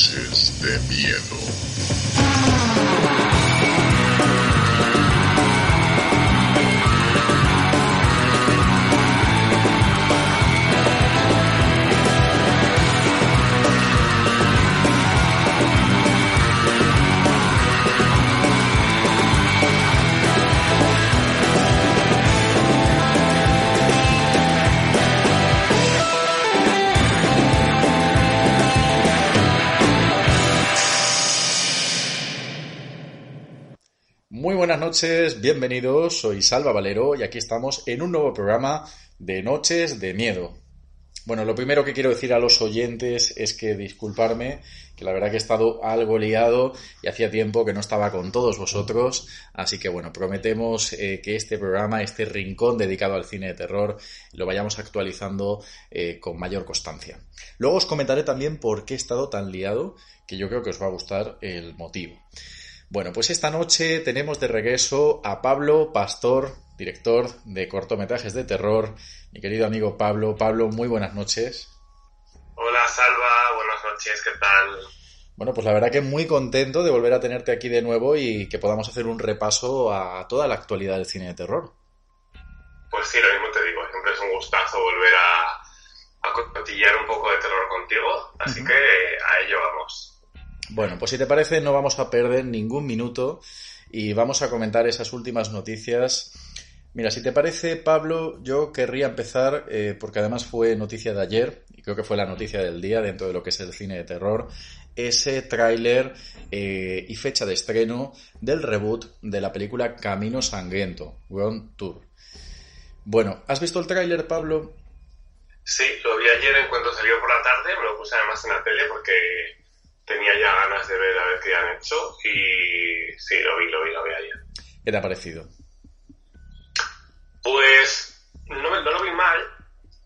Noches de Miedo. Buenas noches, bienvenidos, soy Salva Valero y aquí estamos en un nuevo programa de Noches de Miedo. Bueno, lo primero que quiero decir a los oyentes es que disculparme, que la verdad que he estado algo liado y hacía tiempo que no estaba con todos vosotros, así que bueno, prometemos eh, que este programa, este rincón dedicado al cine de terror, lo vayamos actualizando eh, con mayor constancia. Luego os comentaré también por qué he estado tan liado, que yo creo que os va a gustar el motivo. Bueno, pues esta noche tenemos de regreso a Pablo Pastor, director de cortometrajes de terror. Mi querido amigo Pablo. Pablo, muy buenas noches. Hola, Salva, buenas noches, ¿qué tal? Bueno, pues la verdad que muy contento de volver a tenerte aquí de nuevo y que podamos hacer un repaso a toda la actualidad del cine de terror. Pues sí, lo mismo te digo, siempre es un gustazo volver a, a cotillar un poco de terror contigo, así que a ello vamos. Bueno, pues si te parece, no vamos a perder ningún minuto y vamos a comentar esas últimas noticias. Mira, si te parece, Pablo, yo querría empezar, eh, porque además fue noticia de ayer, y creo que fue la noticia del día dentro de lo que es el cine de terror, ese tráiler eh, y fecha de estreno del reboot de la película Camino Sangriento, Ground Tour. Bueno, ¿has visto el tráiler, Pablo? Sí, lo vi ayer en cuanto salió por la tarde, me lo puse además en la tele porque tenía ya ganas de ver a ver qué han hecho y sí, lo vi, lo vi, lo vi ayer. ¿Qué te ha parecido? Pues no, no lo vi mal,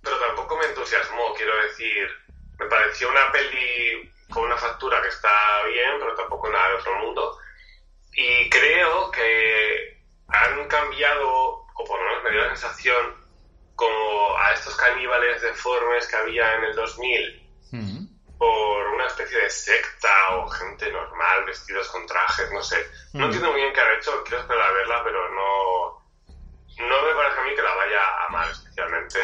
pero tampoco me entusiasmó, quiero decir, me pareció una peli con una factura que está bien, pero tampoco nada de otro mundo. Y creo que han cambiado, o por lo menos me dio la sensación, como a estos caníbales deformes que había en el 2000, por una especie de secta o gente normal vestidos con trajes, no sé. No mm. entiendo muy bien qué han hecho, quiero esperar a verla, pero no, no me parece a mí que la vaya a amar especialmente.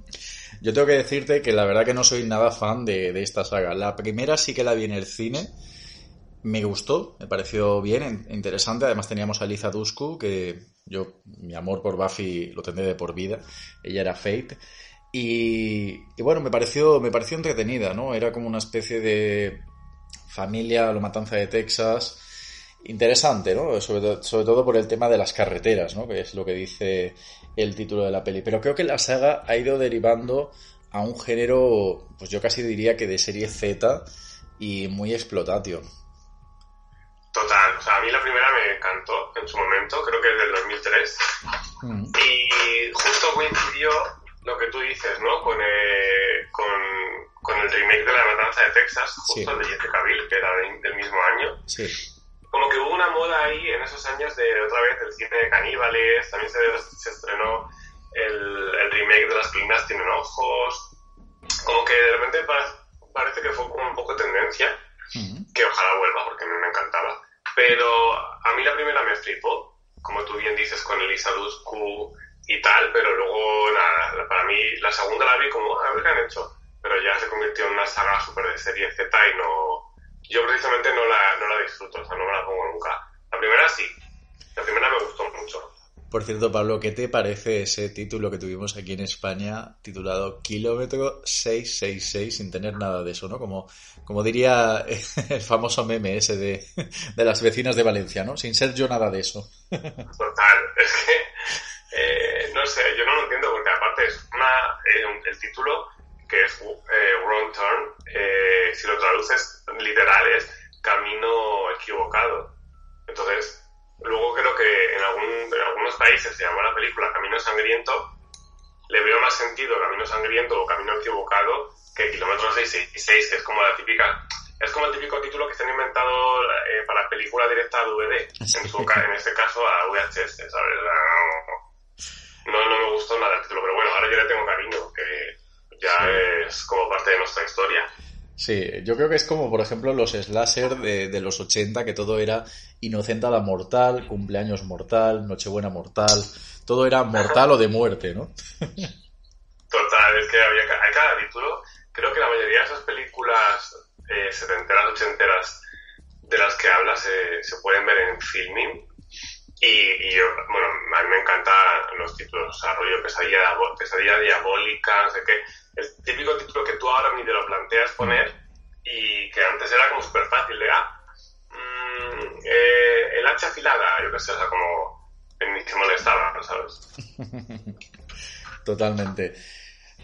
Yo tengo que decirte que la verdad que no soy nada fan de, de, esta saga. La primera sí que la vi en el cine. Me gustó, me pareció bien, interesante. Además teníamos a Liza Dusku, que yo, mi amor por Buffy lo tendré de por vida. Ella era Fate. Y, bueno, me pareció, me pareció entretenida, ¿no? Era como una especie de familia, lo matanza de Texas. Interesante, ¿no? Sobre, sobre todo por el tema de las carreteras, ¿no? Que es lo que dice el título de la peli. Pero creo que la saga ha ido derivando a un género, pues yo casi diría que de serie Z y muy explotatio. Total, o sea, a mí la primera me encantó en su momento, creo que es del 2003. Mm. Y justo coincidió lo que tú dices, ¿no? Con, eh, con, con, el remake de La Matanza de Texas, justo el de Jessica Biel, que era del mismo año. Sí. Como que hubo una moda ahí en esos años de otra vez el cine de caníbales, también se, se estrenó el, el, remake de Las colinas tienen ojos. Como que de repente parece que fue como un poco tendencia, que ojalá vuelva porque a mí me encantaba. Pero a mí la primera me flipó, como tú bien dices, con Elisa Dusku y tal, pero luego nada, para mí la segunda la vi como, a ver qué han hecho, pero ya se convirtió en una saga súper de serie Z y no, yo precisamente no la, no la disfruto, o sea, no me la pongo nunca. La primera sí, la primera me gustó mucho. Por cierto, Pablo, ¿qué te parece ese título que tuvimos aquí en España titulado Kilómetro 666 sin tener nada de eso, ¿no? Como, como diría el famoso meme ese de, de las vecinas de Valencia, ¿no? Sin ser yo nada de eso. Total, es que eh, no sé, yo no lo entiendo porque aparte es una, eh, el título que es eh, Wrong Turn, eh, si lo traduces literal es camino equivocado. Entonces, luego creo que en, algún, en algunos países se llama la película Camino Sangriento, le veo más sentido Camino Sangriento o Camino Equivocado que Kilómetro 666, que es como la típica es como el típico título que se han inventado eh, para película directa a DVD, en, su, en este caso a VHS, ¿sabes? No, no me gustó nada el título, pero bueno, ahora yo le tengo cariño, que ya es como parte de nuestra historia. Sí, yo creo que es como, por ejemplo, los slasher de, de los 80, que todo era inocentada mortal, cumpleaños mortal, nochebuena mortal, todo era mortal o de muerte, ¿no? Total, es que había, hay cada título. Creo que la mayoría de esas películas eh, setenteras, ochenteras de las que hablas se, se pueden ver en filming. Y, y yo, bueno, a mí me encantan los títulos, o sea, rollo pesadilla, pesadilla diabólica, no sé qué. El típico título que tú ahora ni te lo planteas poner y que antes era como súper fácil de, ah, mmm, eh, el hacha afilada, yo qué sé, o sea, como ni se molestaba, ¿sabes? Totalmente.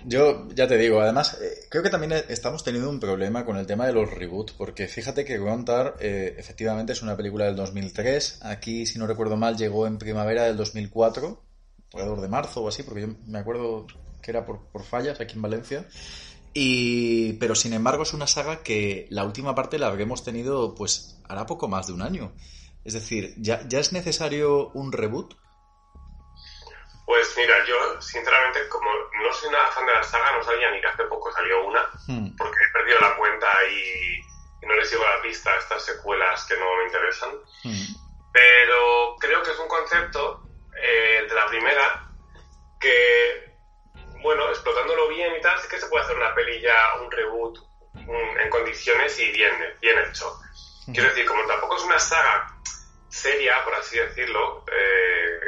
Yo ya te digo, además, eh, creo que también estamos teniendo un problema con el tema de los reboots, porque fíjate que Gontar eh, efectivamente es una película del 2003. Aquí, si no recuerdo mal, llegó en primavera del 2004, alrededor de marzo o así, porque yo me acuerdo que era por, por fallas aquí en Valencia. Y, pero sin embargo, es una saga que la última parte la habremos tenido, pues, hará poco más de un año. Es decir, ¿ya, ya es necesario un reboot? Pues mira, yo sinceramente, como no soy nada fan de la saga, no sabía ni que hace poco salió una, Hmm. porque he perdido la cuenta y, y no le sigo la pista a estas secuelas que no me interesan. Hmm. Pero creo que es un concepto, eh, el de la primera, que, bueno, explotándolo bien y tal, sí que se puede hacer una peli ya, un reboot un- en condiciones y bien, bien hecho. Quiero decir, como tampoco es una saga seria, por así decirlo, eh,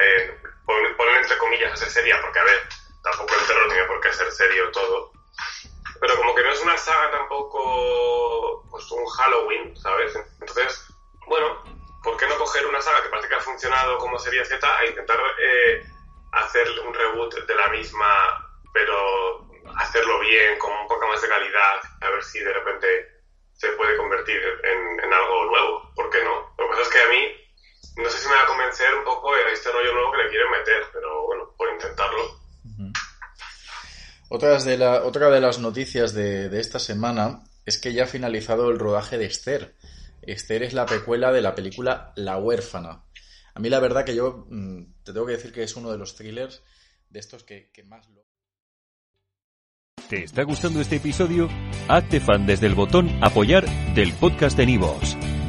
eh, pon- poner entre comillas a ser seria, porque a ver, tampoco el terror tiene por qué ser serio todo. Pero como que no es una saga tampoco, pues un Halloween, ¿sabes? Entonces, bueno, ¿por qué no coger una saga que parece que ha funcionado como serie Z e intentar eh, hacer un reboot de la misma, pero hacerlo bien, con un poco más de calidad, a ver si de repente se puede convertir en, en algo nuevo? ¿Por qué no? Lo que pasa es que a mí no sé si me va a convencer un poco de este rollo nuevo que le quieren meter, pero bueno, por intentarlo. Otras de la, otra de las noticias de, de esta semana es que ya ha finalizado el rodaje de Esther. Esther es la precuela de la película La huérfana. A mí la verdad que yo mm, te tengo que decir que es uno de los thrillers de estos que, que más lo... ¿Te está gustando este episodio? Hazte fan desde el botón Apoyar del podcast de Nivos.